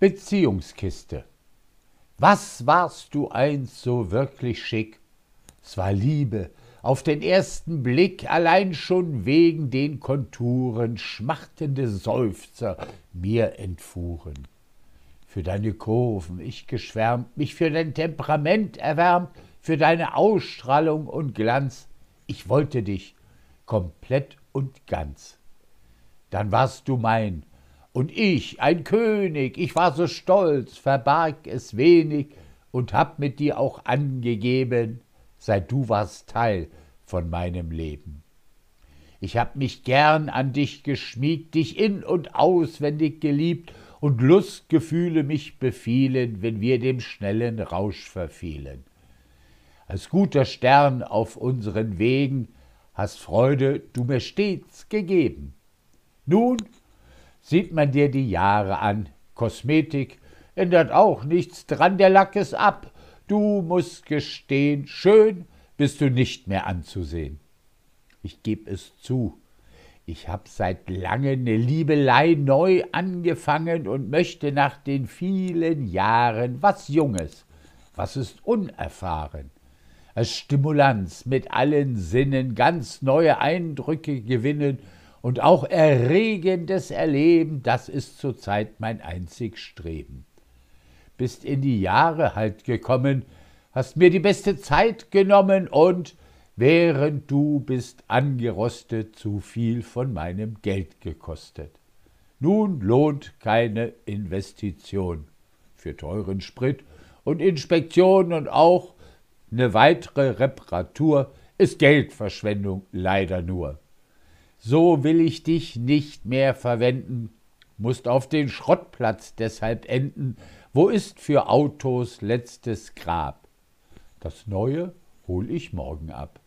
Beziehungskiste. Was warst du einst so wirklich schick? Es war Liebe, auf den ersten Blick, allein schon wegen den Konturen schmachtende Seufzer mir entfuhren. Für deine Kurven ich geschwärmt, mich für dein Temperament erwärmt, für deine Ausstrahlung und Glanz. Ich wollte dich komplett und ganz. Dann warst du mein, und ich, ein König, ich war so stolz, verbarg es wenig und hab mit dir auch angegeben, seit du warst Teil von meinem Leben. Ich hab mich gern an dich geschmiegt, dich in und auswendig geliebt, und Lustgefühle mich befielen, wenn wir dem schnellen Rausch verfielen. Als guter Stern auf unseren Wegen hast Freude du mir stets gegeben. Nun Sieht man dir die Jahre an, Kosmetik ändert auch nichts dran, der Lack ist ab. Du musst gestehen, schön bist du nicht mehr anzusehen. Ich geb es zu, ich hab seit lange ne Liebelei neu angefangen und möchte nach den vielen Jahren was Junges, was ist unerfahren. Als Stimulanz mit allen Sinnen ganz neue Eindrücke gewinnen und auch erregendes Erleben, das ist zurzeit mein einzig Streben. Bist in die Jahre halt gekommen, hast mir die beste Zeit genommen und während du bist angerostet, zu viel von meinem Geld gekostet. Nun lohnt keine Investition für teuren Sprit und Inspektion und auch eine weitere Reparatur ist Geldverschwendung leider nur so will ich dich nicht mehr verwenden, musst auf den Schrottplatz deshalb enden, wo ist für Autos letztes Grab? Das Neue hol ich morgen ab.